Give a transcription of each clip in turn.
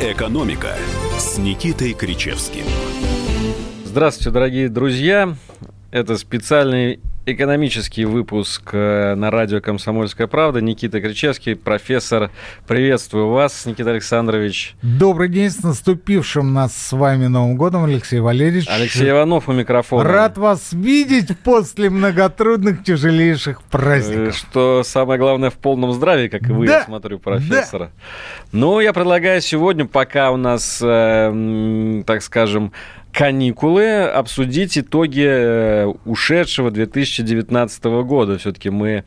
«Экономика» с Никитой Кричевским. Здравствуйте, дорогие друзья. Это специальный экономический выпуск э, на радио «Комсомольская правда». Никита Кричевский, профессор. Приветствую вас, Никита Александрович. Добрый день с наступившим нас с вами Новым годом, Алексей Валерьевич. Алексей Иванов у микрофона. Рад вас видеть после многотрудных, тяжелейших праздников. Э, что самое главное, в полном здравии, как и вы, да, я смотрю, профессора. Да. Ну, я предлагаю сегодня, пока у нас, э, так скажем, каникулы, обсудить итоги э, ушедшего 2019 года. Все-таки мы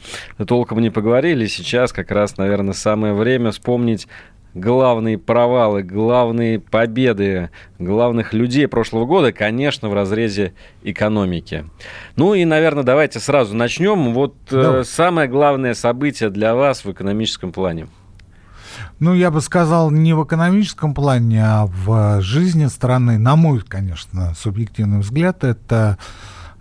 толком не поговорили. Сейчас как раз, наверное, самое время вспомнить главные провалы, главные победы главных людей прошлого года, конечно, в разрезе экономики. Ну и, наверное, давайте сразу начнем. Вот да. самое главное событие для вас в экономическом плане – ну, я бы сказал, не в экономическом плане, а в жизни страны, на мой, конечно, субъективный взгляд, это,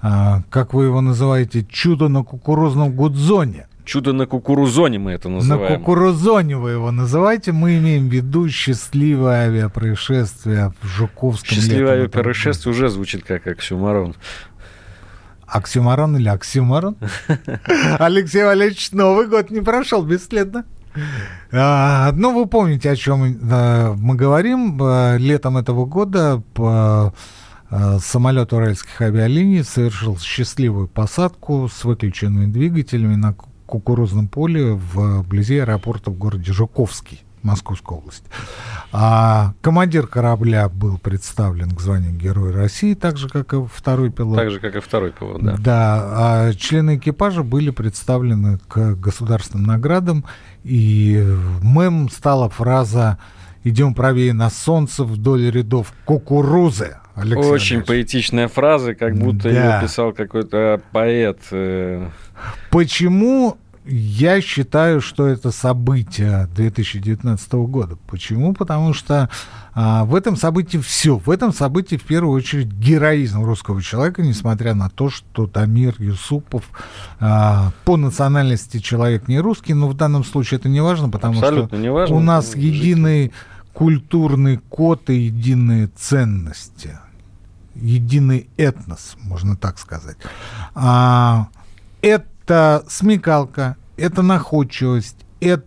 а, как вы его называете, чудо на кукурузном гудзоне. Чудо на кукурузоне мы это называем. На кукурузоне вы его называете. Мы имеем в виду счастливое авиапроисшествие в Жуковском. Счастливое авиапроисшествие уже звучит как оксюмарон. Оксюмарон или оксюмарон? Алексей Валерьевич, Новый год не прошел бесследно. А, ну, вы помните, о чем мы говорим. А, летом этого года по а, самолет уральских авиалиний совершил счастливую посадку с выключенными двигателями на кукурузном поле вблизи аэропорта в городе Жуковский. Московской области. А командир корабля был представлен к званию Героя России, так же, как и второй пилот. Так же, как и второй пилот, да. Да, а члены экипажа были представлены к государственным наградам, и мем стала фраза «Идем правее на солнце вдоль рядов кукурузы». Алексей Очень поэтичная фраза, как будто да. ее писал какой-то поэт. Э. Почему я считаю, что это событие 2019 года. Почему? Потому что а, в этом событии все. В этом событии в первую очередь героизм русского человека, несмотря на то, что Тамир Юсупов а, по национальности человек не русский, но в данном случае это не важно, потому Абсолютно что важно. у нас единый культурный код и единые ценности, единый этнос, можно так сказать. А, это смекалка, это находчивость, это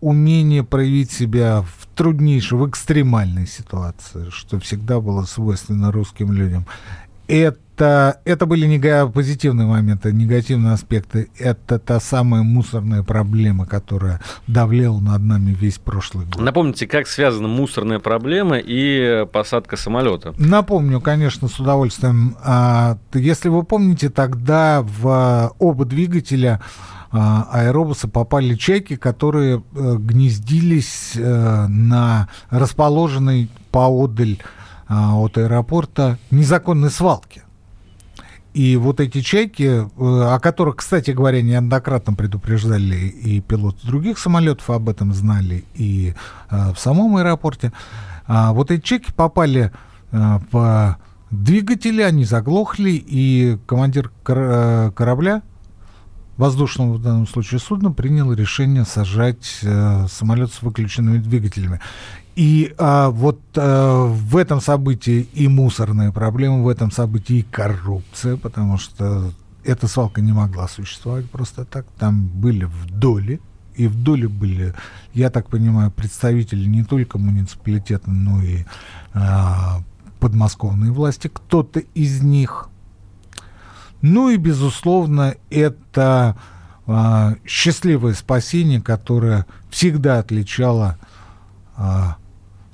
умение проявить себя в труднейшей, в экстремальной ситуации, что всегда было свойственно русским людям. Это, это были нега- позитивные моменты, негативные аспекты. Это та самая мусорная проблема, которая давлела над нами весь прошлый год. Напомните, как связана мусорная проблема и посадка самолета? Напомню, конечно, с удовольствием. А, если вы помните, тогда в оба двигателя аэробуса попали чайки, которые э, гнездились э, на расположенной поодаль а, от аэропорта незаконной свалке. И вот эти чайки, э, о которых, кстати говоря, неоднократно предупреждали и пилоты других самолетов об этом знали, и в самом аэропорте, а, вот эти чайки попали в двигатели, они заглохли, и командир корабля воздушного в данном случае судна приняло решение сажать э, самолет с выключенными двигателями. И а, вот а, в этом событии и мусорные проблемы, в этом событии и коррупция, потому что эта свалка не могла существовать просто так. Там были в доле, и в доле были, я так понимаю, представители не только муниципалитета, но и а, подмосковные власти. Кто-то из них ну и, безусловно, это а, счастливое спасение, которое всегда отличало а,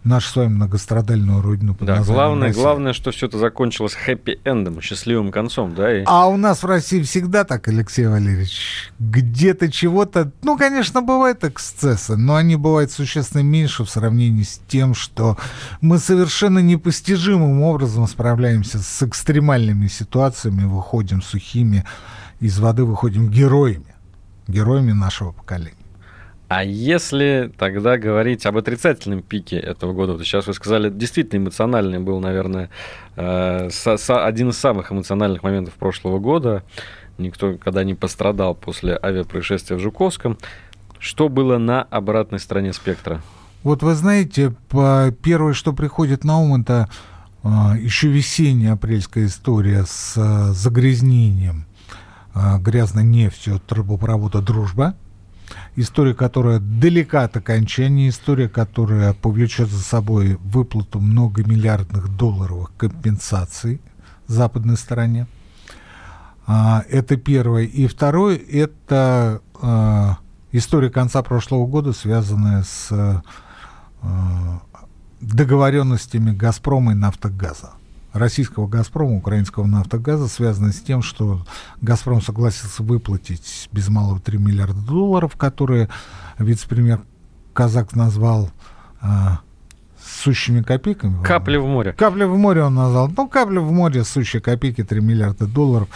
нашу с вами многострадальную родину под да, главное, Россия. главное, что все это закончилось хэппи-эндом, счастливым концом, да? И... А у нас в России всегда так, Алексей Валерьевич. Где-то чего-то... Ну, конечно, бывают эксцессы, но они бывают существенно меньше в сравнении с тем, что мы совершенно непостижимым образом справляемся с экстремальными ситуациями, выходим сухими, из воды выходим героями, героями нашего поколения. А если тогда говорить об отрицательном пике этого года, вот сейчас вы сказали, действительно эмоциональный был, наверное, э, один из самых эмоциональных моментов прошлого года. Никто когда не пострадал после авиапроисшествия в Жуковском. Что было на обратной стороне спектра? Вот вы знаете, первое, что приходит на ум, это а, еще весенняя апрельская история с а, загрязнением грязной нефтью трубопровода «Дружба». История, которая далека от окончания, история, которая повлечет за собой выплату многомиллиардных долларовых компенсаций западной стороне. Это первое. И второе, это история конца прошлого года, связанная с договоренностями «Газпрома» и «Нафтогаза». Российского «Газпрома», украинского «Нафтогаза» связаны с тем, что «Газпром» согласился выплатить без малого 3 миллиарда долларов, которые вице-премьер Казак назвал а, сущими копейками. Капли в море. Капли в море он назвал. Ну, капли в море, сущие копейки, 3 миллиарда долларов.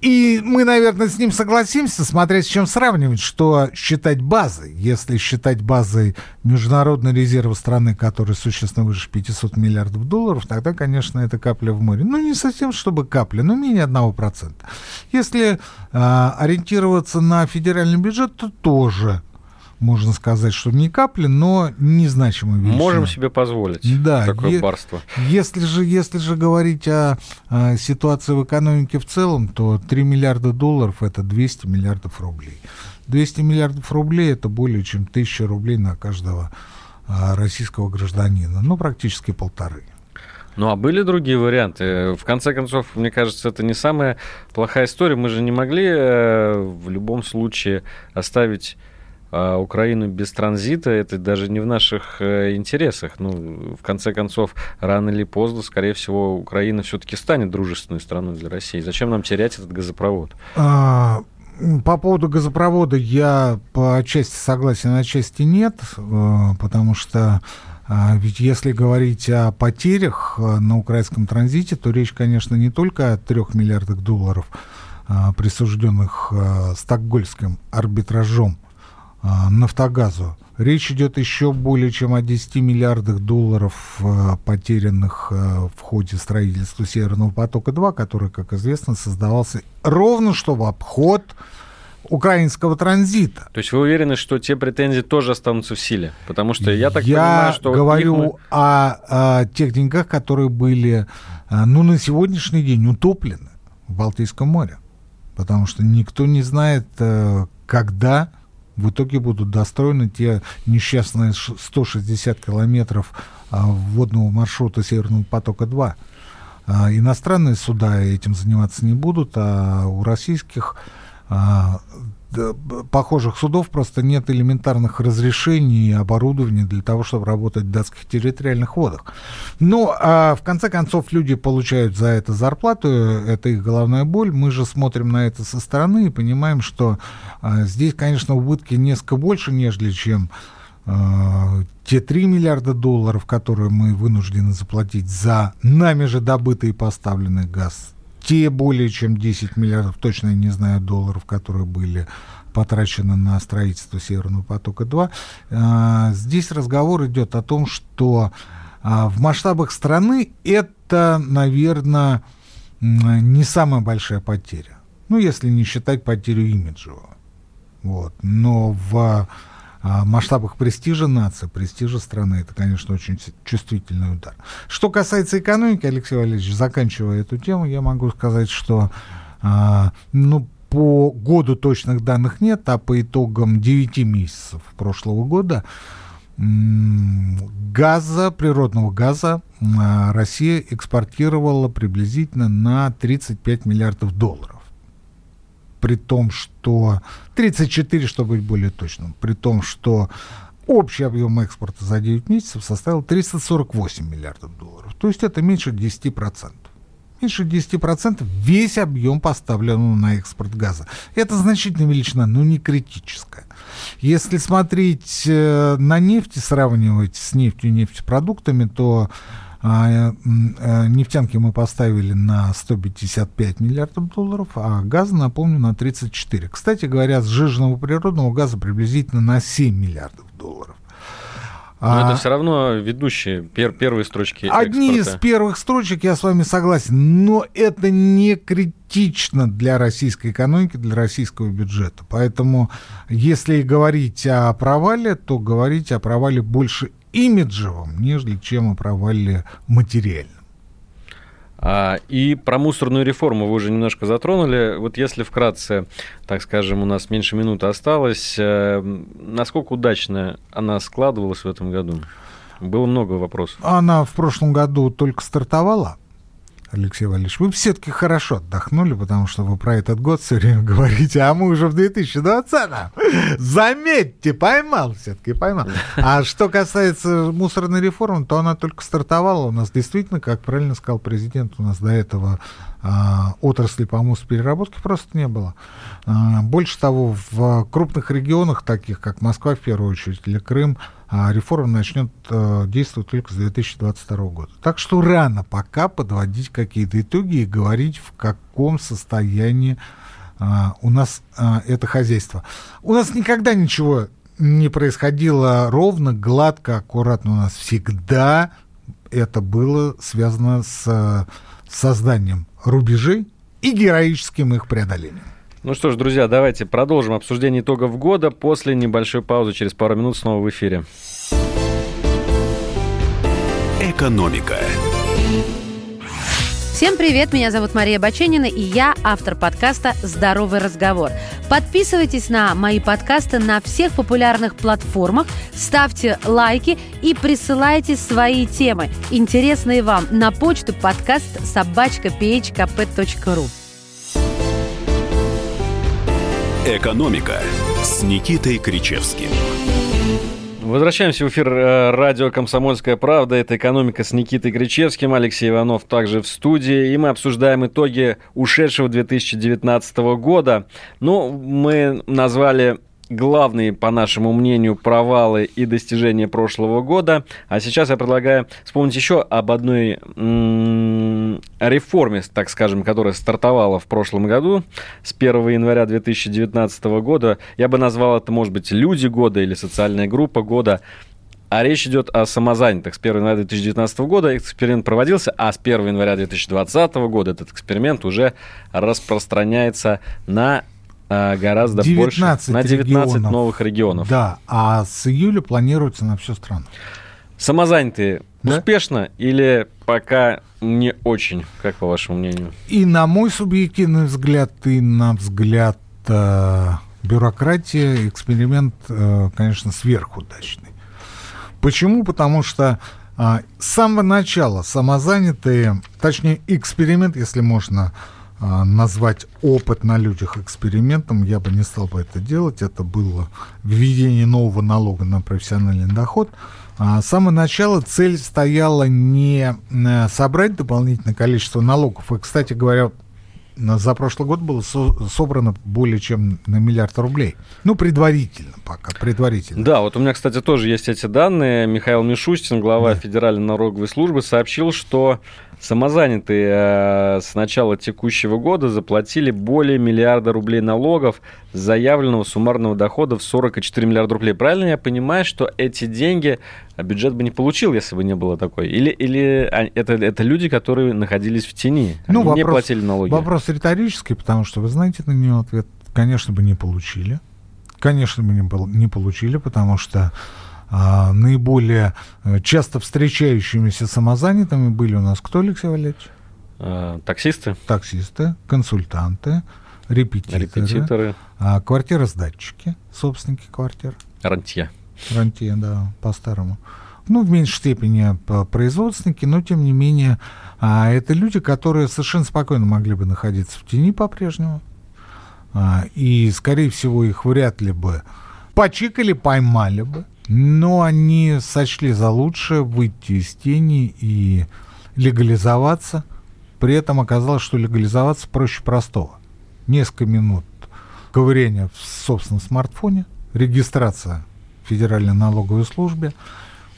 И мы, наверное, с ним согласимся, смотря с чем сравнивать, что считать базой. Если считать базой международный резерв страны, который существенно выше 500 миллиардов долларов, тогда, конечно, это капля в море. Ну, не совсем, чтобы капля, но менее 1%. Если э, ориентироваться на федеральный бюджет, то тоже можно сказать, что не капли, но незначимая величина. Можем себе позволить да, такое е- барство. Если же, если же говорить о, о ситуации в экономике в целом, то 3 миллиарда долларов – это 200 миллиардов рублей. 200 миллиардов рублей – это более чем 1000 рублей на каждого а, российского гражданина. Ну, практически полторы. Ну а были другие варианты? В конце концов, мне кажется, это не самая плохая история. Мы же не могли э, в любом случае оставить а Украину без транзита, это даже не в наших э, интересах. Ну, в конце концов, рано или поздно, скорее всего, Украина все-таки станет дружественной страной для России. Зачем нам терять этот газопровод? А, по поводу газопровода я по части согласен, а части нет, э, потому что а, ведь если говорить о потерях э, на украинском транзите, то речь, конечно, не только о трех миллиардах долларов, присужденных стокгольским арбитражом а, Нафтогазу. Речь идет еще более чем о 10 миллиардах долларов, а, потерянных а, в ходе строительства Северного потока-2, который, как известно, создавался ровно что в обход украинского транзита. То есть вы уверены, что те претензии тоже останутся в силе? Потому что я так я понимаю, что... Я говорю мы... о, о тех деньгах, которые были, ну, на сегодняшний день утоплены в Балтийском море. Потому что никто не знает, когда в итоге будут достроены те несчастные 160 километров а, водного маршрута Северного потока-2. А, иностранные суда этим заниматься не будут, а у российских а, похожих судов просто нет элементарных разрешений и оборудования для того, чтобы работать в датских территориальных водах. Но а, в конце концов люди получают за это зарплату, это их головная боль. Мы же смотрим на это со стороны и понимаем, что а, здесь, конечно, убытки несколько больше, нежели чем а, те 3 миллиарда долларов, которые мы вынуждены заплатить за нами же добытый и поставленный газ те более чем 10 миллиардов, точно я не знаю, долларов, которые были потрачены на строительство Северного потока-2. А, здесь разговор идет о том, что а, в масштабах страны это, наверное, не самая большая потеря. Ну, если не считать потерю имиджевого. Вот. Но в масштабах престижа нации, престижа страны, это, конечно, очень чувствительный удар. Что касается экономики, Алексей Валерьевич, заканчивая эту тему, я могу сказать, что а, ну, по году точных данных нет, а по итогам 9 месяцев прошлого года газа, природного газа а, Россия экспортировала приблизительно на 35 миллиардов долларов при том, что 34, чтобы быть более точным, при том, что общий объем экспорта за 9 месяцев составил 348 миллиардов долларов. То есть это меньше 10%. Меньше 10% весь объем поставленного на экспорт газа. Это значительная величина, но не критическая. Если смотреть э, на нефть и сравнивать с нефтью и нефтепродуктами, то а, э, нефтянки мы поставили на 155 миллиардов долларов, а газ, напомню, на 34. Кстати говоря, сжиженного природного газа приблизительно на 7 миллиардов долларов. Но а, это все равно ведущие, пер, первые строчки Одни экспорта. из первых строчек, я с вами согласен, но это не критично для российской экономики, для российского бюджета. Поэтому, если говорить о провале, то говорить о провале больше имиджевом, нежели чем о провале материальном. А, и про мусорную реформу вы уже немножко затронули. Вот если вкратце, так скажем, у нас меньше минуты осталось, э, насколько удачно она складывалась в этом году? Было много вопросов. Она в прошлом году только стартовала. Алексей Валерьевич, вы все-таки хорошо отдохнули, потому что вы про этот год все время говорите, а мы уже в 2020-м. Заметьте, поймал все-таки, поймал. А что касается мусорной реформы, то она только стартовала. У нас действительно, как правильно сказал президент, у нас до этого а, отрасли по мусопереработке просто не было. А, больше того, в крупных регионах, таких как Москва в первую очередь или Крым, а реформа начнет э, действовать только с 2022 года. Так что рано пока подводить какие-то итоги и говорить, в каком состоянии э, у нас э, это хозяйство. У нас никогда ничего не происходило ровно, гладко, аккуратно. У нас всегда это было связано с созданием рубежей и героическим их преодолением. Ну что ж, друзья, давайте продолжим обсуждение итогов года после небольшой паузы. Через пару минут снова в эфире. Экономика. Всем привет, меня зовут Мария Баченина, и я автор подкаста «Здоровый разговор». Подписывайтесь на мои подкасты на всех популярных платформах, ставьте лайки и присылайте свои темы, интересные вам, на почту подкаст собачка Экономика с Никитой Кричевским. Возвращаемся в эфир э, радио «Комсомольская правда». Это «Экономика» с Никитой Кричевским. Алексей Иванов также в студии. И мы обсуждаем итоги ушедшего 2019 года. Ну, мы назвали главные, по нашему мнению, провалы и достижения прошлого года. А сейчас я предлагаю вспомнить еще об одной реформе, так скажем, которая стартовала в прошлом году с 1 января 2019 года. Я бы назвал это, может быть, люди года или социальная группа года. А речь идет о самозанятых. С 1 января 2019 года эксперимент проводился, а с 1 января 2020 года этот эксперимент уже распространяется на а, гораздо больше. На 19 регионов. новых регионов. Да, а с июля планируется на всю страну. Самозанятые да? успешно или пока не очень, как по вашему мнению? И на мой субъективный взгляд, и на взгляд э, бюрократии эксперимент, э, конечно, сверхудачный. Почему? Потому что э, с самого начала самозанятые, точнее эксперимент, если можно назвать опыт на людях экспериментом, я бы не стал бы это делать. Это было введение нового налога на профессиональный доход. А, с самого начала цель стояла не э, собрать дополнительное количество налогов. И, кстати говоря, за прошлый год было со- собрано более чем на миллиард рублей. Ну, предварительно пока, предварительно. Да, вот у меня, кстати, тоже есть эти данные. Михаил Мишустин, глава да. Федеральной налоговой службы, сообщил, что Самозанятые э, с начала текущего года заплатили более миллиарда рублей налогов с заявленного суммарного дохода в 44 миллиарда рублей. Правильно я понимаю, что эти деньги бюджет бы не получил, если бы не было такой? Или, или это, это люди, которые находились в тени, ну, вопрос, не платили налоги? Вопрос риторический, потому что вы знаете на него ответ. Конечно, бы не получили. Конечно, бы не, не получили, потому что а, наиболее э, часто встречающимися самозанятыми были у нас кто, Алексей Валерьевич? А, таксисты. Таксисты, консультанты, репетиторы, репетиторы. А, квартиросдатчики, собственники квартир. Рантье. Рантье, да, по-старому. Ну, в меньшей степени производственники, но, тем не менее, а, это люди, которые совершенно спокойно могли бы находиться в тени по-прежнему. А, и, скорее всего, их вряд ли бы почикали, поймали бы но они сочли за лучшее выйти из тени и легализоваться. При этом оказалось, что легализоваться проще простого. Несколько минут ковырения в собственном смартфоне, регистрация в Федеральной налоговой службе,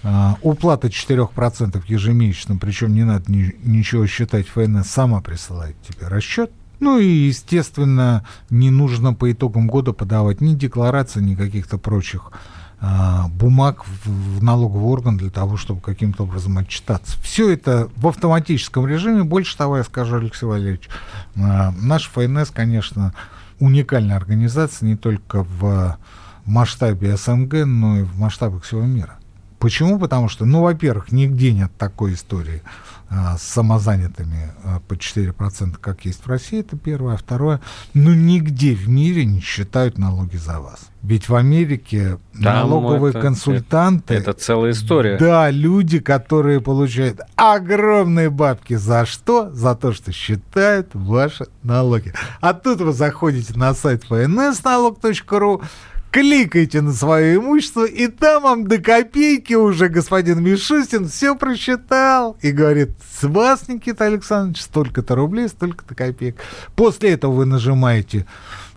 Uh, уплата 4% ежемесячно, причем не надо ни, ничего считать, ФНС сама присылает тебе расчет. Ну и, естественно, не нужно по итогам года подавать ни декларации, ни каких-то прочих а, бумаг в налоговый орган для того, чтобы каким-то образом отчитаться. Все это в автоматическом режиме. Больше того, я скажу, Алексей Валерьевич, а, наш ФНС, конечно, уникальная организация не только в масштабе СНГ, но и в масштабах всего мира. Почему? Потому что, ну, во-первых, нигде нет такой истории а, с самозанятыми а, по 4%, как есть в России, это первое. А второе, ну, нигде в мире не считают налоги за вас. Ведь в Америке Там налоговые это, консультанты... Это, это целая история. Да, люди, которые получают огромные бабки. За что? За то, что считают ваши налоги. А тут вы заходите на сайт fnsналог.ру, кликайте на свое имущество, и там вам до копейки уже господин Мишустин все просчитал и говорит, с вас, Никита Александрович, столько-то рублей, столько-то копеек. После этого вы нажимаете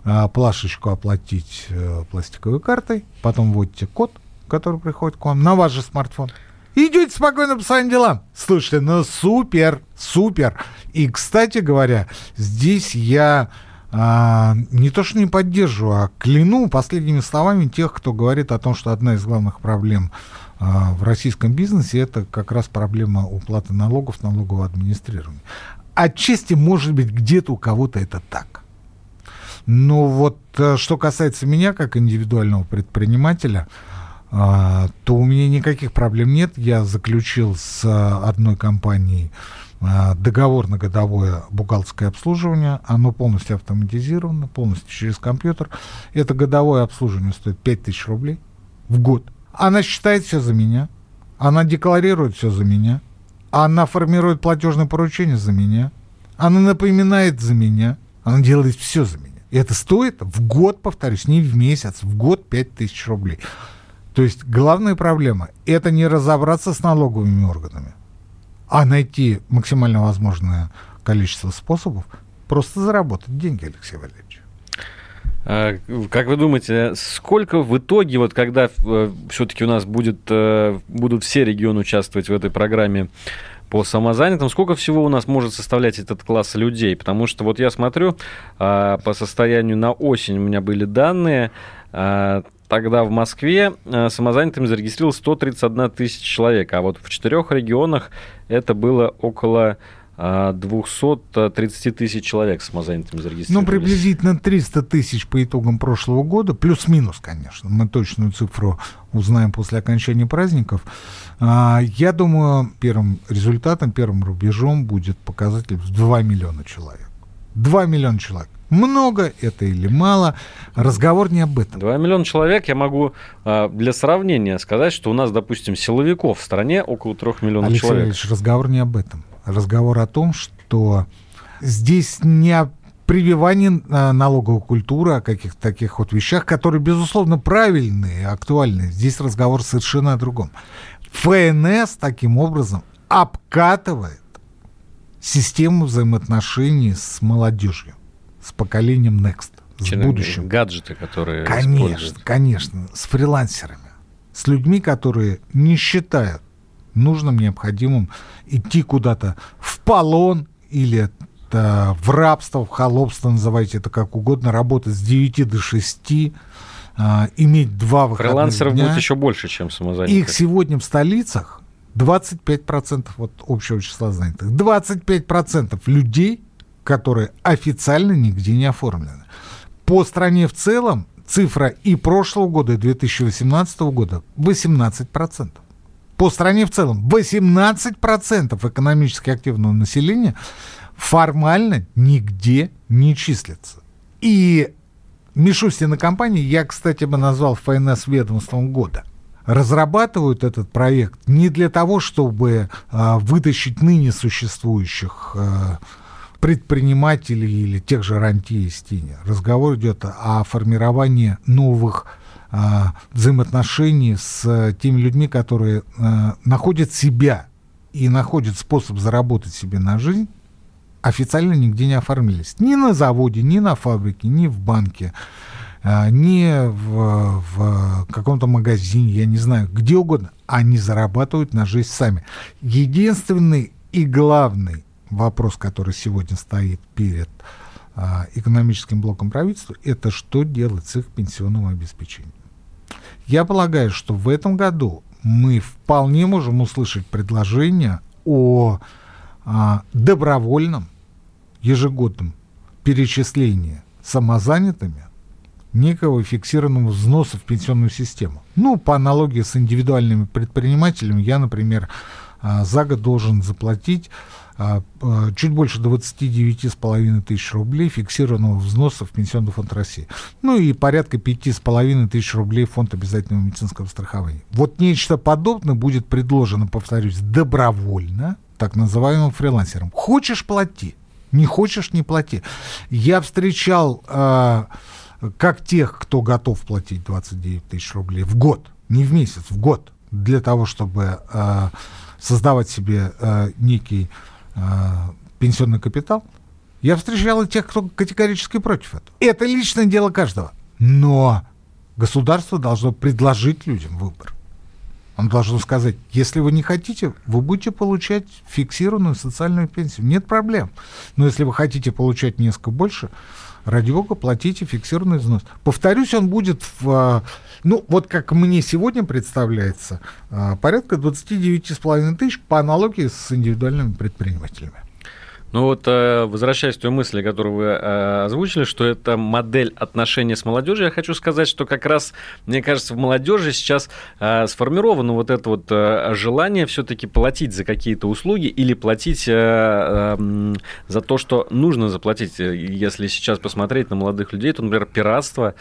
а, плашечку «Оплатить а, пластиковой картой», потом вводите код, который приходит к вам на ваш же смартфон. Идете спокойно по своим делам. Слушайте, ну супер, супер. И, кстати говоря, здесь я а, не то что не поддерживаю, а кляну последними словами тех, кто говорит о том, что одна из главных проблем а, в российском бизнесе это как раз проблема уплаты налогов, налогового администрирования. Отчасти, может быть, где-то у кого-то это так. Но вот э, что касается меня, как индивидуального предпринимателя, а, то у меня никаких проблем нет. Я заключил с одной компанией договор на годовое бухгалтерское обслуживание, оно полностью автоматизировано, полностью через компьютер. Это годовое обслуживание стоит 5000 рублей в год. Она считает все за меня, она декларирует все за меня, она формирует платежное поручение за меня, она напоминает за меня, она делает все за меня. И это стоит в год, повторюсь, не в месяц, в год 5000 рублей. То есть главная проблема – это не разобраться с налоговыми органами, а найти максимально возможное количество способов просто заработать деньги, Алексей Валерьевич. А, как вы думаете, сколько в итоге, вот когда э, все-таки у нас будет, э, будут все регионы участвовать в этой программе по самозанятым, сколько всего у нас может составлять этот класс людей? Потому что вот я смотрю, а, по состоянию на осень у меня были данные, а, тогда в Москве э, самозанятыми зарегистрировалось 131 тысяча человек, а вот в четырех регионах это было около 230 э, тысяч человек самозанятыми зарегистрировались. Ну, приблизительно 300 тысяч по итогам прошлого года, плюс-минус, конечно. Мы точную цифру узнаем после окончания праздников. А, я думаю, первым результатом, первым рубежом будет показатель в 2 миллиона человек. 2 миллиона человек. Много это или мало, разговор не об этом. 2 миллиона человек, я могу а, для сравнения сказать, что у нас, допустим, силовиков в стране около 3 миллионов Алексей человек. Алексей разговор не об этом. Разговор о том, что здесь не о прививании а, налоговой культуры, о каких-то таких вот вещах, которые, безусловно, правильные и актуальные. Здесь разговор совершенно о другом. ФНС таким образом обкатывает систему взаимоотношений с молодежью с поколением Next, с Чем будущим. Гаджеты, которые Конечно, конечно, с фрилансерами, с людьми, которые не считают нужным, необходимым идти куда-то в полон или в рабство, в холопство, называйте это как угодно, работать с 9 до 6, а, иметь два выходных Фрилансеров дня. будет еще больше, чем самозанятых. Их сегодня в столицах 25% вот общего числа занятых. 25% людей которые официально нигде не оформлены. По стране в целом цифра и прошлого года, и 2018 года 18%. По стране в целом 18% экономически активного населения формально нигде не числится. И Мишустин и компании, я, кстати, бы назвал ФНС ведомством года, разрабатывают этот проект не для того, чтобы а, вытащить ныне существующих а, предпринимателей или тех же рантье и. Разговор идет о формировании новых а, взаимоотношений с теми людьми, которые а, находят себя и находят способ заработать себе на жизнь, официально нигде не оформились. Ни на заводе, ни на фабрике, ни в банке, а, ни в, в каком-то магазине, я не знаю, где угодно. Они зарабатывают на жизнь сами. Единственный и главный вопрос, который сегодня стоит перед а, экономическим блоком правительства, это что делать с их пенсионным обеспечением. Я полагаю, что в этом году мы вполне можем услышать предложение о а, добровольном ежегодном перечислении самозанятыми некого фиксированного взноса в пенсионную систему. Ну, по аналогии с индивидуальными предпринимателями, я, например, а, за год должен заплатить чуть больше 29,5 тысяч рублей фиксированного взноса в Пенсионный фонд России. Ну и порядка 5,5 тысяч рублей фонд обязательного медицинского страхования. Вот нечто подобное будет предложено, повторюсь, добровольно, так называемым фрилансерам. Хочешь – плати, не хочешь – не плати. Я встречал э, как тех, кто готов платить 29 тысяч рублей в год, не в месяц, в год, для того, чтобы э, создавать себе э, некий пенсионный капитал, я встречал и тех, кто категорически против этого. Это личное дело каждого. Но государство должно предложить людям выбор. Он должен сказать, если вы не хотите, вы будете получать фиксированную социальную пенсию. Нет проблем. Но если вы хотите получать несколько больше, ради бога, платите фиксированный взнос. Повторюсь, он будет в, а, ну, вот как мне сегодня представляется, а, порядка 29,5 тысяч по аналогии с индивидуальными предпринимателями. Ну вот, э, возвращаясь к той мысли, которую вы э, озвучили, что это модель отношения с молодежью, я хочу сказать, что как раз, мне кажется, в молодежи сейчас э, сформировано вот это вот желание все-таки платить за какие-то услуги или платить за то, что нужно заплатить. Если сейчас посмотреть на молодых людей, то, например, пиратство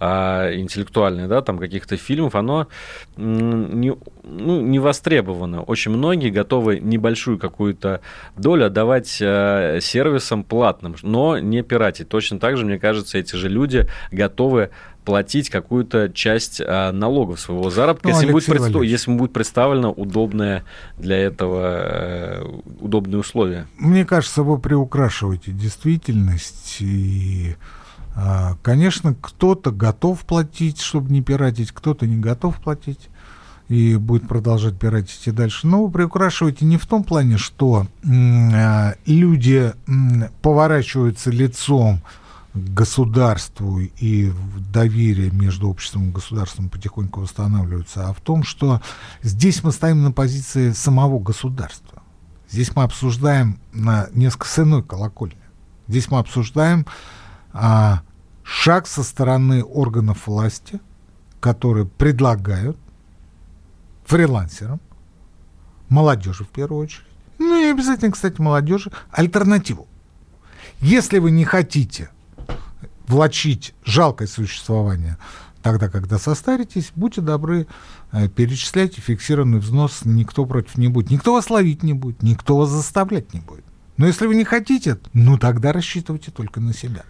а, интеллектуальное, да, там каких-то фильмов, оно не, ну, не востребовано. Очень многие готовы небольшую какую-то долю отдавать а, сервисам платным, но не пиратить. Точно так же, мне кажется, эти же люди готовы платить какую-то часть а, налогов своего заработка, ну, если, будет представ... если будет представлено удобное для этого э, удобные условия. Мне кажется, вы приукрашиваете действительность и конечно, кто-то готов платить, чтобы не пиратить, кто-то не готов платить и будет продолжать пиратить и дальше. Но вы приукрашиваете не в том плане, что э, люди поворачиваются лицом к государству и доверие между обществом и государством потихоньку восстанавливается, а в том, что здесь мы стоим на позиции самого государства. Здесь мы обсуждаем на несколько с иной колокольни. Здесь мы обсуждаем а, шаг со стороны органов власти, которые предлагают фрилансерам, молодежи в первую очередь, ну и обязательно, кстати, молодежи, альтернативу. Если вы не хотите влачить жалкое существование тогда, когда состаритесь, будьте добры, э, перечисляйте фиксированный взнос, никто против не будет. Никто вас ловить не будет, никто вас заставлять не будет. Но если вы не хотите, ну тогда рассчитывайте только на себя.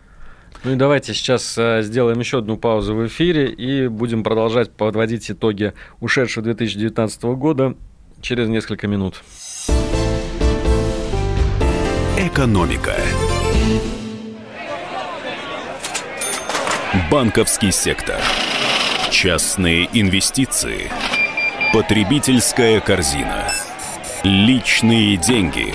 Ну и давайте сейчас э, сделаем еще одну паузу в эфире и будем продолжать подводить итоги ушедшего 2019 года через несколько минут. Экономика. Банковский сектор. Частные инвестиции. Потребительская корзина. Личные деньги.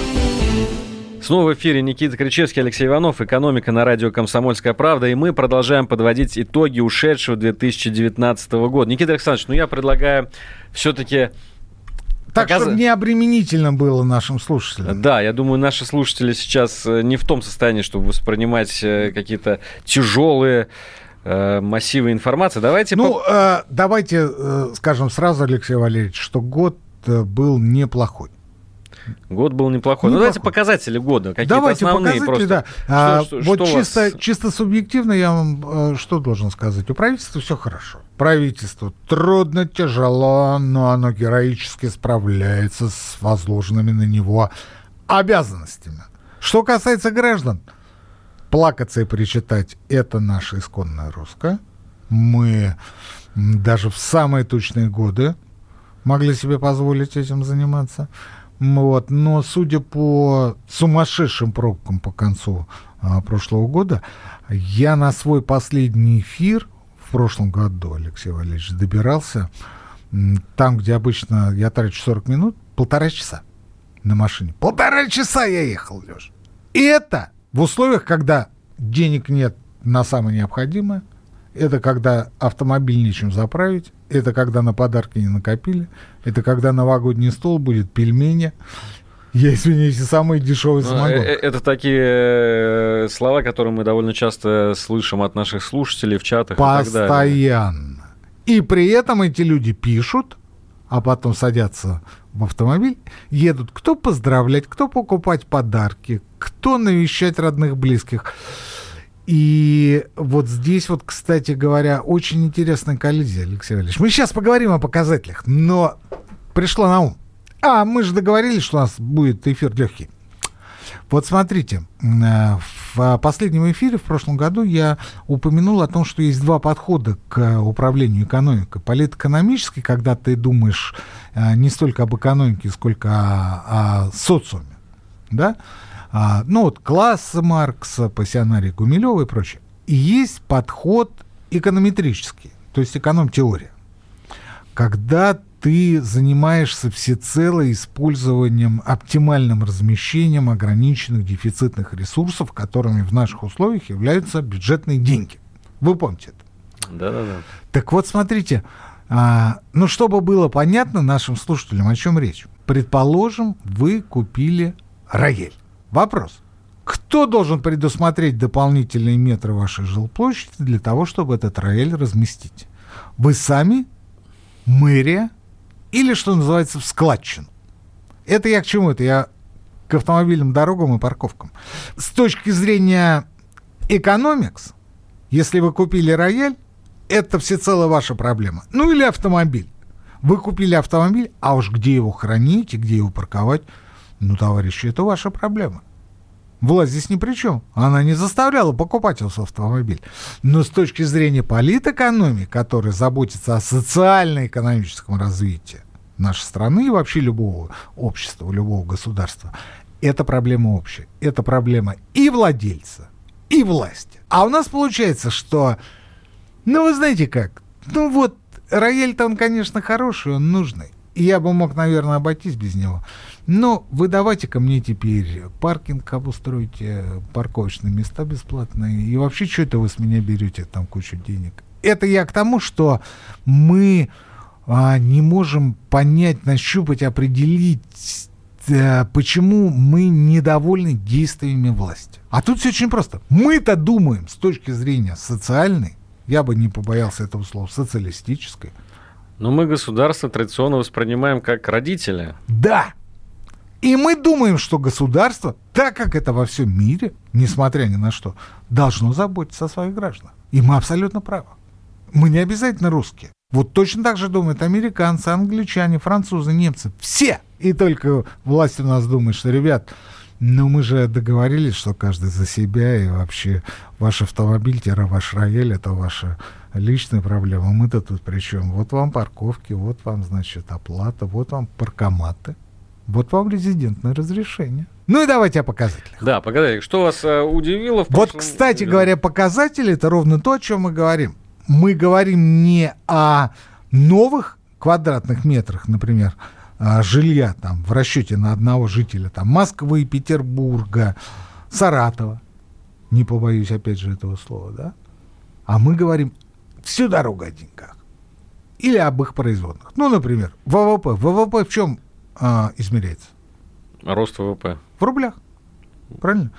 Снова в эфире Никита Кричевский, Алексей Иванов, «Экономика» на радио «Комсомольская правда», и мы продолжаем подводить итоги ушедшего 2019 года. Никита Александрович, ну я предлагаю все-таки так, показ... чтобы не обременительно было нашим слушателям. Да, я думаю, наши слушатели сейчас э, не в том состоянии, чтобы воспринимать э, какие-то тяжелые э, массивы информации. Давайте... Ну, по... э, давайте э, скажем сразу, Алексей Валерьевич, что год был неплохой. Год был неплохой. неплохой. Ну, давайте показатели года. Какие-то давайте основные просто. Да. А, что, вот что чисто, вас... чисто субъективно я вам э, что должен сказать? У правительства все хорошо. Правительству трудно, тяжело, но оно героически справляется с возложенными на него обязанностями. Что касается граждан, плакаться и причитать – это наша исконная русская. Мы даже в самые точные годы могли себе позволить этим заниматься Вот, но судя по сумасшедшим пробкам по концу а, прошлого года, я на свой последний эфир в прошлом году, Алексей Валерьевич, добирался там, где обычно я трачу 40 минут, полтора часа на машине. Полтора часа я ехал, Леш. И это в условиях, когда денег нет на самое необходимое, это когда автомобиль нечем заправить, это когда на подарки не накопили, это когда новогодний стол будет пельмени, я извиняюсь, самый дешевый ну, самогон. Э, это такие э, слова, которые мы довольно часто слышим от наших слушателей в чатах. Постоянно. И, и при этом эти люди пишут, а потом садятся в автомобиль, едут кто поздравлять, кто покупать подарки, кто навещать родных, близких. И вот здесь вот, кстати говоря, очень интересная коллизия, Алексей Валерьевич. Мы сейчас поговорим о показателях, но пришло на ум. А, мы же договорились, что у нас будет эфир легкий. Вот смотрите, э, в последнем эфире в прошлом году я упомянул о том, что есть два подхода к управлению экономикой. Политэкономический, когда ты думаешь э, не столько об экономике, сколько о, о социуме. Да? А, ну вот класса Маркса, пассионарий Гумилева и прочее. И есть подход эконометрический, то есть эконом-теория. Когда ты занимаешься всецело использованием, оптимальным размещением ограниченных дефицитных ресурсов, которыми в наших условиях являются бюджетные деньги. Вы помните это? Да-да-да. Так вот, смотрите, а, ну, чтобы было понятно нашим слушателям, о чем речь. Предположим, вы купили рояль. Вопрос. Кто должен предусмотреть дополнительные метры вашей жилплощади для того, чтобы этот рояль разместить? Вы сами, мэрия или, что называется, в складчину? Это я к чему? Это я к автомобильным дорогам и парковкам. С точки зрения экономикс, если вы купили рояль, это всецело ваша проблема. Ну или автомобиль. Вы купили автомобиль, а уж где его хранить и где его парковать – ну, товарищи, это ваша проблема. Власть здесь ни при чем. Она не заставляла покупать у автомобиль. Но с точки зрения политэкономии, которая заботится о социально-экономическом развитии нашей страны и вообще любого общества, любого государства, это проблема общая. Это проблема и владельца, и власти. А у нас получается, что, ну, вы знаете как, ну вот, рояль-то он, конечно, хороший, он нужный. И я бы мог, наверное, обойтись без него. Но вы давайте ко мне теперь паркинг обустройте, парковочные места бесплатные. И вообще, что это вы с меня берете там кучу денег? Это я к тому, что мы а, не можем понять, нащупать, определить, а, почему мы недовольны действиями власти. А тут все очень просто. Мы-то думаем с точки зрения социальной, я бы не побоялся этого слова, социалистической, но мы государство традиционно воспринимаем как родителя. Да. И мы думаем, что государство, так как это во всем мире, несмотря ни на что, должно заботиться о своих гражданах. И мы абсолютно правы. Мы не обязательно русские. Вот точно так же думают американцы, англичане, французы, немцы. Все! И только власть у нас думает, что, ребят, ну мы же договорились, что каждый за себя, и вообще ваш автомобиль-ваш рояль — это ваша личная проблема. Мы-то тут при чем? Вот вам парковки, вот вам, значит, оплата, вот вам паркоматы, вот вам резидентное разрешение. Ну и давайте о показателях. Да, показатели. Что вас э, удивило? В вот, кстати говоря, показатели — это ровно то, о чем мы говорим. Мы говорим не о новых квадратных метрах, например, а, жилья там в расчете на одного жителя там Москвы, Петербурга, Саратова. Не побоюсь опять же этого слова, да? А мы говорим всю дорогу о деньгах. Или об их производных. Ну, например, ВВП. ВВП в чем а, измеряется? Рост ВВП. В рублях. Правильно?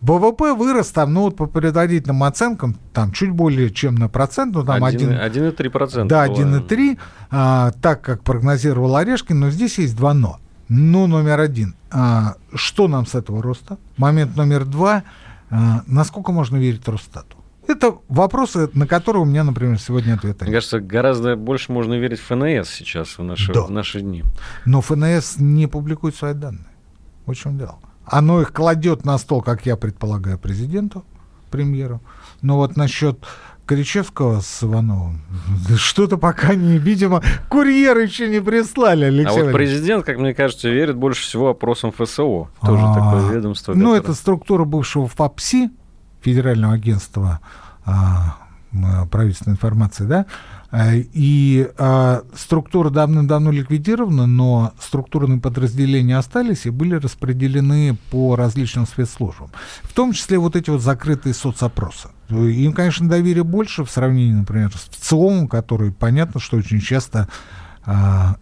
ВВП вырос там, ну вот по предварительным оценкам, там чуть более чем на процент, ну там 1,3%. Да, 1,3, а, так как прогнозировал Орешкин, но здесь есть два но. Ну, номер один. А, что нам с этого роста? Момент номер два. А, насколько можно верить Росстату? Это вопросы, на которые у меня, например, сегодня ответа Мне кажется, гораздо больше можно верить в ФНС сейчас, в наши, да. в наши дни. Но ФНС не публикует свои данные. Вот в чем дело. Оно их кладет на стол, как я предполагаю, президенту, премьеру. Но вот насчет Кричевского с Ивановым. Что-то пока не, видимо, курьеры еще не прислали, Алексей А вот президент, как мне кажется, верит больше всего опросам ФСО. Тоже а, такое ведомство. Ну, которое... это структура бывшего ФАПСИ, Федерального агентства а, правительственной информации, да, Э, и э, структура давным-давно ликвидирована, но структурные подразделения остались и были распределены по различным спецслужбам. В том числе вот эти вот закрытые соцопросы. Им, конечно, доверия больше в сравнении, например, с ЦИОМом, который, понятно, что очень часто э,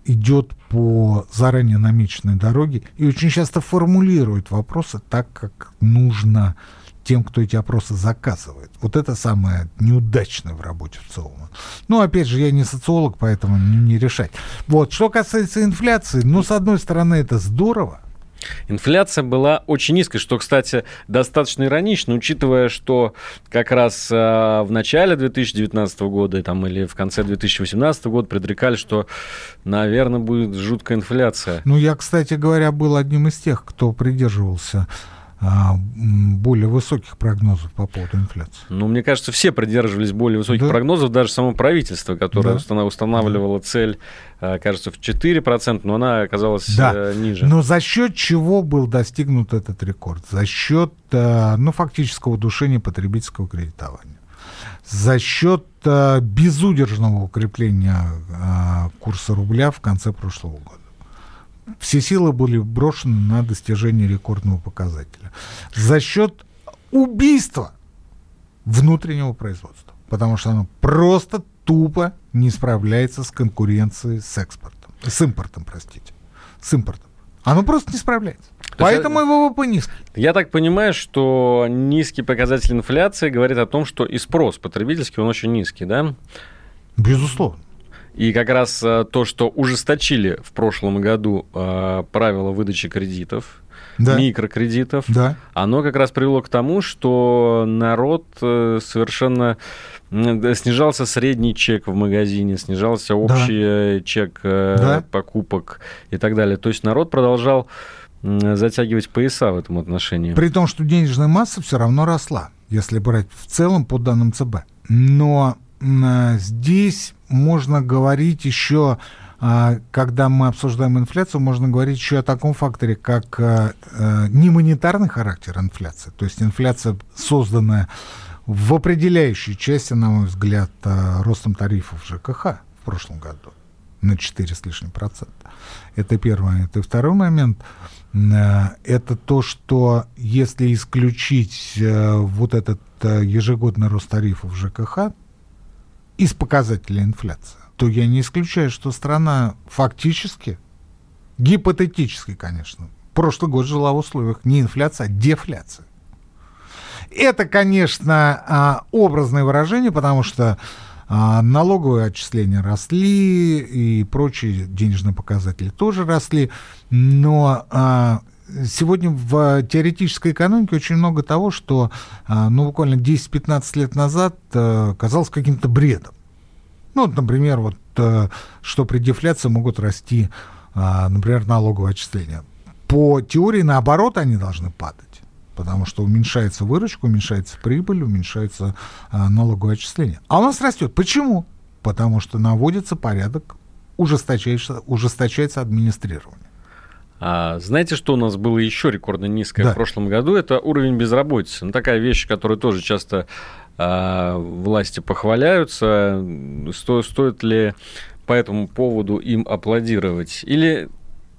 идет по заранее намеченной дороге и очень часто формулирует вопросы так, как нужно тем, кто эти опросы заказывает. Вот это самое неудачное в работе в целом. Ну, опять же, я не социолог, поэтому не, не решать. Вот, что касается инфляции, ну, с одной стороны, это здорово, Инфляция была очень низкой, что, кстати, достаточно иронично, учитывая, что как раз э, в начале 2019 года там, или в конце 2018 года предрекали, что, наверное, будет жуткая инфляция. Ну, я, кстати говоря, был одним из тех, кто придерживался более высоких прогнозов по поводу инфляции. Ну, мне кажется, все придерживались более высоких да. прогнозов, даже само правительство, которое да. устанавливало да. цель, а, кажется, в 4%, но она оказалась да. Э, ниже. Но за счет чего был достигнут этот рекорд? За счет, э, ну, фактического удушения потребительского кредитования. За счет э, безудержного укрепления курса рубля в конце прошлого года все силы были брошены на достижение рекордного показателя. За счет убийства внутреннего производства. Потому что оно просто тупо не справляется с конкуренцией с экспортом. С импортом, простите. С импортом. Оно просто не справляется. Поэтому я, его ВВП низкий. Я так понимаю, что низкий показатель инфляции говорит о том, что и спрос потребительский, он очень низкий, да? Безусловно. И как раз э, то, что ужесточили в прошлом году э, правила выдачи кредитов, да. микрокредитов, да. оно как раз привело к тому, что народ э, совершенно снижался средний чек в магазине, снижался общий да. чек да. покупок и так далее. То есть народ продолжал затягивать пояса в этом отношении. При том, что денежная масса все равно росла, если брать в целом по данным ЦБ. Но здесь можно говорить еще, а, когда мы обсуждаем инфляцию, можно говорить еще о таком факторе, как а, а, не монетарный характер инфляции, то есть инфляция, созданная в определяющей части, на мой взгляд, ростом тарифов ЖКХ в прошлом году на 4 с лишним процента. Это первый момент. И второй момент – это то, что если исключить вот этот ежегодный рост тарифов ЖКХ, из показателя инфляции, то я не исключаю, что страна фактически, гипотетически, конечно, прошлый год жила в условиях не инфляции, а дефляции. Это, конечно, а, образное выражение, потому что а, налоговые отчисления росли и прочие денежные показатели тоже росли, но а, сегодня в теоретической экономике очень много того, что ну, буквально 10-15 лет назад казалось каким-то бредом. Ну, например, вот, э, что при дефляции могут расти, а, например, налоговые отчисления. По теории, наоборот, они должны падать. Потому что уменьшается выручка, уменьшается прибыль, уменьшается а, налоговое отчисление. А у нас растет. Почему? Потому что наводится порядок, ужесточается, ужесточается администрирование. А, знаете, что у нас было еще рекордно низкое да. в прошлом году? Это уровень безработицы. Ну, такая вещь, которую тоже часто а, власти похваляются, сто, стоит ли по этому поводу им аплодировать? Или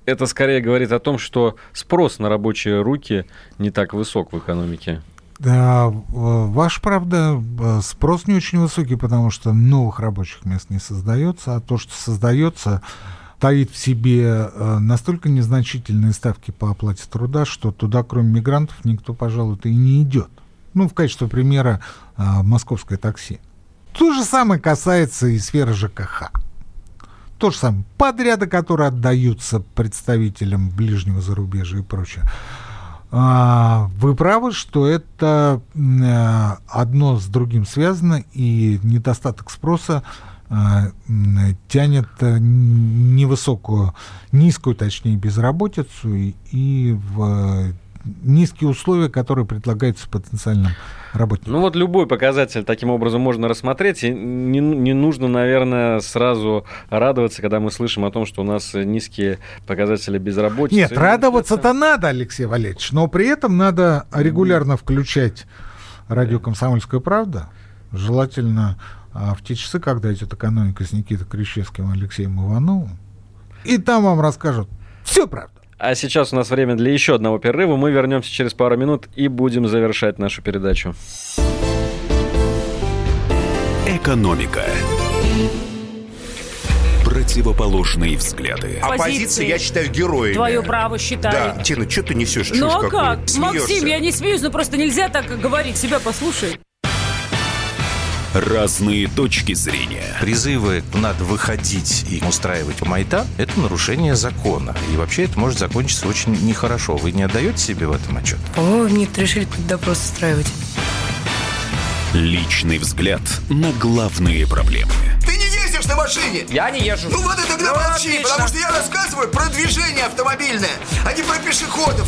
это скорее говорит о том, что спрос на рабочие руки не так высок в экономике? Да, ваш, правда, спрос не очень высокий, потому что новых рабочих мест не создается, а то, что создается, таит в себе э, настолько незначительные ставки по оплате труда, что туда, кроме мигрантов, никто, пожалуй-то и не идет. Ну, в качестве примера а, московское такси. То же самое касается и сферы ЖКХ. То же самое. Подряды, которые отдаются представителям ближнего зарубежья и прочее. А, вы правы, что это а, одно с другим связано, и недостаток спроса тянет невысокую, низкую, точнее, безработицу и в низкие условия, которые предлагаются потенциальным работникам. Ну вот любой показатель таким образом можно рассмотреть. И не, не нужно, наверное, сразу радоваться, когда мы слышим о том, что у нас низкие показатели безработицы. Нет, радоваться-то надо, Алексей Валерьевич, но при этом надо регулярно включать радио «Комсомольская правда». Желательно а, в те часы, когда идет экономика с Никитой Крещевским и Алексеем Ивановым. И там вам расскажут все правда. А сейчас у нас время для еще одного перерыва. Мы вернемся через пару минут и будем завершать нашу передачу. Экономика. Противоположные взгляды. Оппозиция, я считаю, героями. Твое право считаю. Да, Тина, что ты несешь? Ну а как? Максим, я не смеюсь, но просто нельзя так говорить. Себя послушай. Разные точки зрения. Призывы «надо выходить и устраивать майдан» — это нарушение закона. И вообще это может закончиться очень нехорошо. Вы не отдаете себе в этом отчет? О, нет, решили какой допрос устраивать. Личный взгляд на главные проблемы. Ты не ездишь на машине! Я не езжу. Ну вот и тогда Ну, молчи, отлично. потому что я рассказываю про движение автомобильное, а не про пешеходов.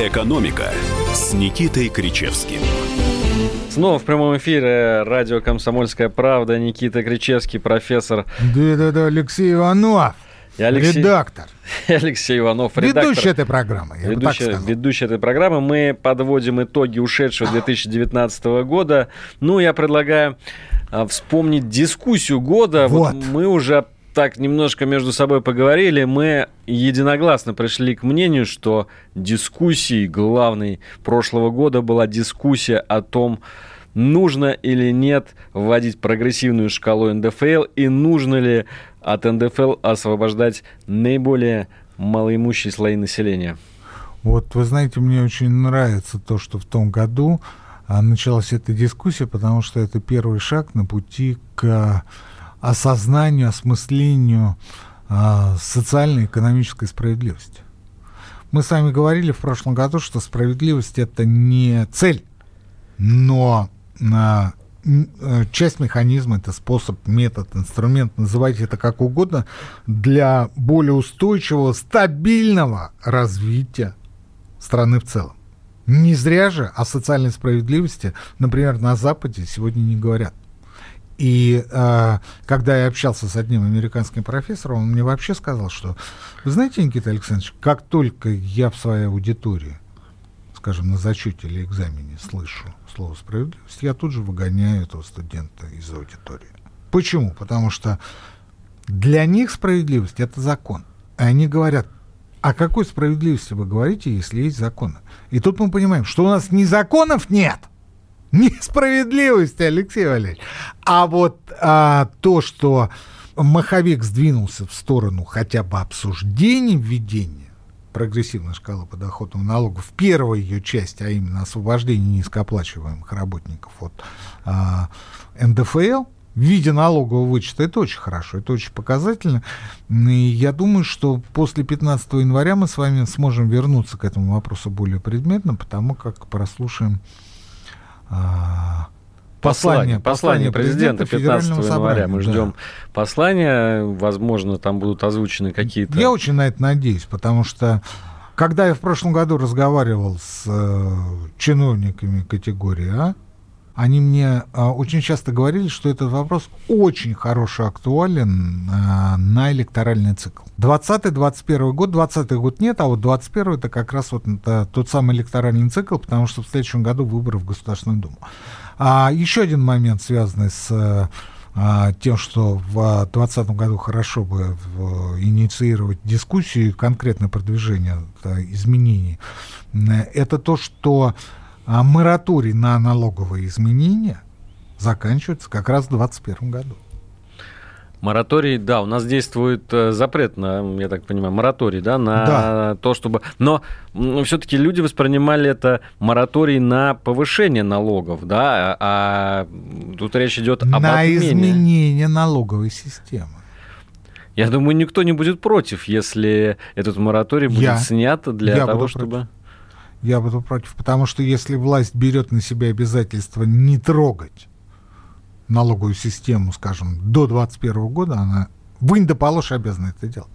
«Экономика» с Никитой Кричевским. Снова в прямом эфире радио «Комсомольская правда». Никита Кричевский, профессор. Да-да-да, Алексей Иванов, И Алексей, редактор, Алексей Иванов, редактор. ведущий этой программы, я бы так Ведущий, сказал. ведущий этой программы. Мы подводим итоги ушедшего 2019 года. Ну, я предлагаю а, вспомнить дискуссию года. Вот. мы уже так немножко между собой поговорили. Мы единогласно пришли к мнению, что дискуссией главной прошлого года была дискуссия о том, нужно или нет вводить прогрессивную шкалу НДФЛ и нужно ли от НДФЛ освобождать наиболее малоимущие слои населения. Вот вы знаете, мне очень нравится то, что в том году а, началась эта дискуссия, потому что это первый шаг на пути к осознанию, осмыслению а, социальной и экономической справедливости. Мы с вами говорили в прошлом году, что справедливость это не цель, но а, э, часть механизма, это способ, метод, инструмент, называйте это как угодно, для более устойчивого, стабильного развития страны в целом. Не зря же о социальной справедливости, например, на Западе сегодня не говорят. И э, когда я общался с одним американским профессором, он мне вообще сказал, что, вы знаете, Никита Александрович, как только я в своей аудитории, скажем, на зачете или экзамене слышу слово справедливость, я тут же выгоняю этого студента из аудитории. Почему? Потому что для них справедливость это закон. И они говорят, о какой справедливости вы говорите, если есть законы? И тут мы понимаем, что у нас ни законов нет, ни справедливости, Алексей Валерьевич. А вот а, то, что маховик сдвинулся в сторону хотя бы обсуждений введения прогрессивной шкалы подоходного налога в первой ее части, а именно освобождение низкооплачиваемых работников от а, НДФЛ, в виде налогового вычета, это очень хорошо, это очень показательно. И я думаю, что после 15 января мы с вами сможем вернуться к этому вопросу более предметно, потому как прослушаем а, Послание, послание президента 15 Федерального января. Мы собрания, да. ждем послания. Возможно, там будут озвучены какие-то... Я очень на это надеюсь, потому что когда я в прошлом году разговаривал с э, чиновниками категории А, они мне э, очень часто говорили, что этот вопрос очень хорошо актуален э, на электоральный цикл. 20-21 год, 20 год нет, а вот 21 это как раз вот это тот самый электоральный цикл, потому что в следующем году выборы в Государственную Думу. А еще один момент, связанный с э, а, тем, что в 2020 году хорошо бы в- инициировать дискуссию и конкретное продвижение э, изменений, м, это то, что а, мораторий на налоговые изменения заканчивается как раз в 2021 году. Мораторий, да, у нас действует э, запрет на, я так понимаю, мораторий, да, на да. то, чтобы... Но все-таки люди воспринимали это мораторий на повышение налогов, да, а, а тут речь идет об На отмене. изменение налоговой системы. Я думаю, никто не будет против, если этот мораторий будет я, снят для я того, чтобы... Против. Я буду против, потому что если власть берет на себя обязательство не трогать налоговую систему, скажем, до 2021 года, она вынь да положь обязана это делать.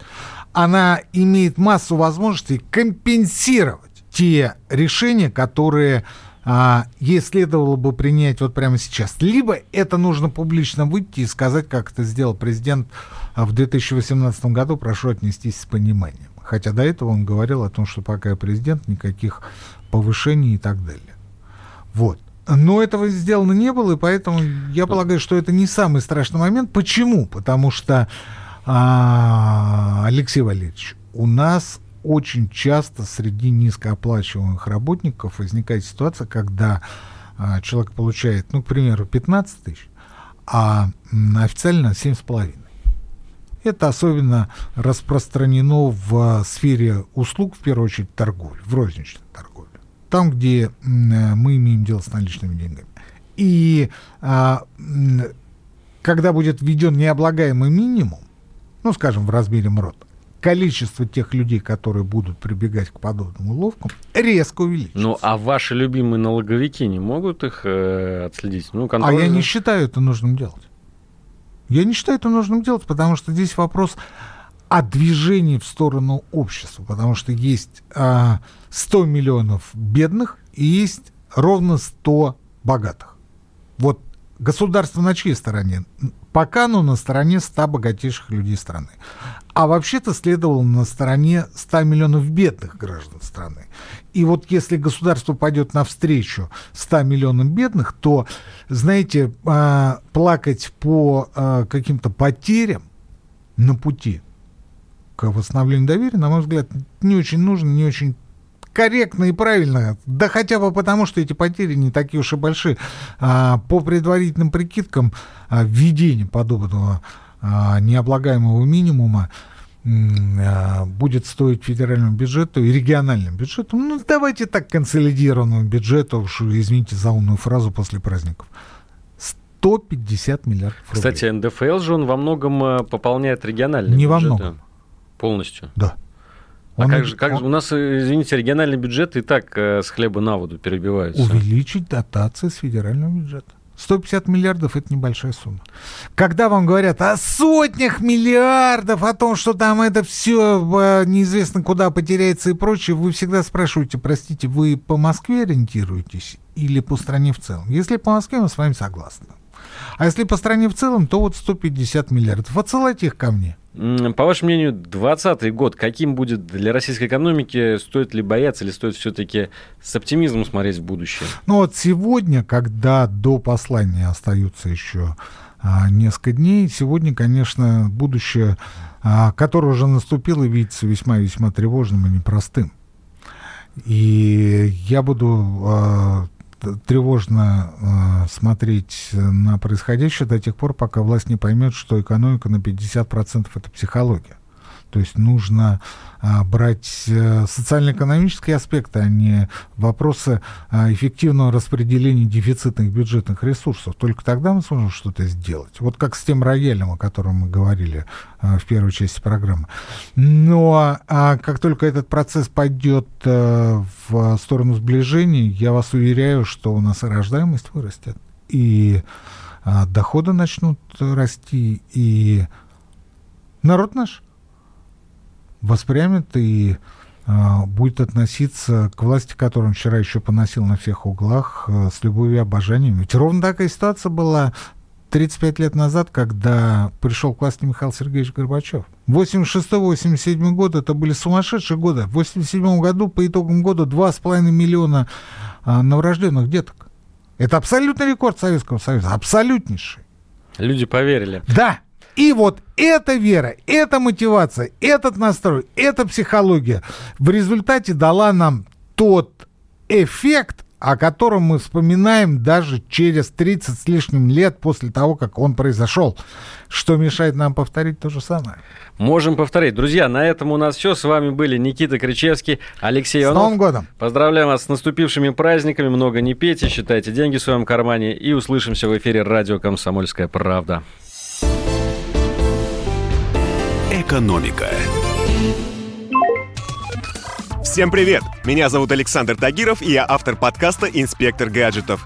Она имеет массу возможностей компенсировать те решения, которые а, ей следовало бы принять вот прямо сейчас. Либо это нужно публично выйти и сказать, как это сделал президент в 2018 году, прошу отнестись с пониманием. Хотя до этого он говорил о том, что пока я президент, никаких повышений и так далее. Вот. Но этого сделано не было, и поэтому я полагаю, что это не самый страшный момент. Почему? Потому что, а, Алексей Валерьевич, у нас очень часто среди низкооплачиваемых работников возникает ситуация, когда а, человек получает, ну, к примеру, 15 тысяч, а официально 7,5. Это особенно распространено в сфере услуг, в первую очередь торговли, в розничной торговле. Там, где мы имеем дело с наличными деньгами. И а, когда будет введен необлагаемый минимум, ну, скажем, в размере МРОТ, количество тех людей, которые будут прибегать к подобным уловкам, резко увеличится. Ну, а ваши любимые налоговики не могут их э, отследить? Ну, контроль... А я не считаю это нужным делать. Я не считаю это нужным делать, потому что здесь вопрос о движении в сторону общества, потому что есть а, 100 миллионов бедных и есть ровно 100 богатых. Вот государство на чьей стороне? Пока оно на стороне 100 богатейших людей страны. А вообще-то следовало на стороне 100 миллионов бедных граждан страны. И вот если государство пойдет навстречу 100 миллионам бедных, то, знаете, а, плакать по а, каким-то потерям на пути к восстановлению доверия, на мой взгляд, не очень нужно, не очень корректно и правильно. Да хотя бы потому, что эти потери не такие уж и большие. А, по предварительным прикидкам, введение подобного необлагаемого минимума а, будет стоить федеральному бюджету и региональным бюджету, ну, давайте так, консолидированному бюджету, уж извините за умную фразу после праздников, 150 миллиардов рублей. Кстати, НДФЛ же он во многом э, пополняет региональный Не бюджет. во многом. Полностью? Да. А он, как же, как он... же у нас, извините, региональный бюджет и так э, с хлеба на воду перебиваются. Увеличить дотации с федерального бюджета. 150 миллиардов – это небольшая сумма. Когда вам говорят о сотнях миллиардов, о том, что там это все э, неизвестно куда потеряется и прочее, вы всегда спрашиваете, простите, вы по Москве ориентируетесь или по стране в целом? Если по Москве, мы с вами согласны. А если по стране в целом, то вот 150 миллиардов. Отсылайте их ко мне. По вашему мнению, 2020 год каким будет для российской экономики? Стоит ли бояться или стоит все-таки с оптимизмом смотреть в будущее? Ну вот сегодня, когда до послания остаются еще а, несколько дней, сегодня, конечно, будущее, а, которое уже наступило, видится весьма-весьма тревожным и непростым. И я буду а, тревожно э, смотреть на происходящее до тех пор, пока власть не поймет, что экономика на 50% это психология. То есть нужно а, брать а, социально-экономические аспекты, а не вопросы а, эффективного распределения дефицитных бюджетных ресурсов. Только тогда мы сможем что-то сделать. Вот как с тем роялем, о котором мы говорили а, в первой части программы. Но а, как только этот процесс пойдет а, в сторону сближения, я вас уверяю, что у нас и рождаемость вырастет, и доходы начнут расти, и народ наш воспрямит и э, будет относиться к власти, которую он вчера еще поносил на всех углах, э, с любовью и обожанием. Ведь ровно такая ситуация была 35 лет назад, когда пришел к власти Михаил Сергеевич Горбачев. 86-87 год это были сумасшедшие годы. В 87 году по итогам года 2,5 миллиона а, новорожденных деток. Это абсолютный рекорд Советского Союза, абсолютнейший. Люди поверили. Да, и вот эта вера, эта мотивация, этот настрой, эта психология в результате дала нам тот эффект, о котором мы вспоминаем даже через 30 с лишним лет после того, как он произошел. Что мешает нам повторить то же самое? Можем повторить. Друзья, на этом у нас все. С вами были Никита Кричевский, Алексей Иванов. С Новым годом! Поздравляем вас с наступившими праздниками. Много не пейте, считайте деньги в своем кармане. И услышимся в эфире радио «Комсомольская правда». Экономика. Всем привет! Меня зовут Александр Тагиров, и я автор подкаста «Инспектор гаджетов».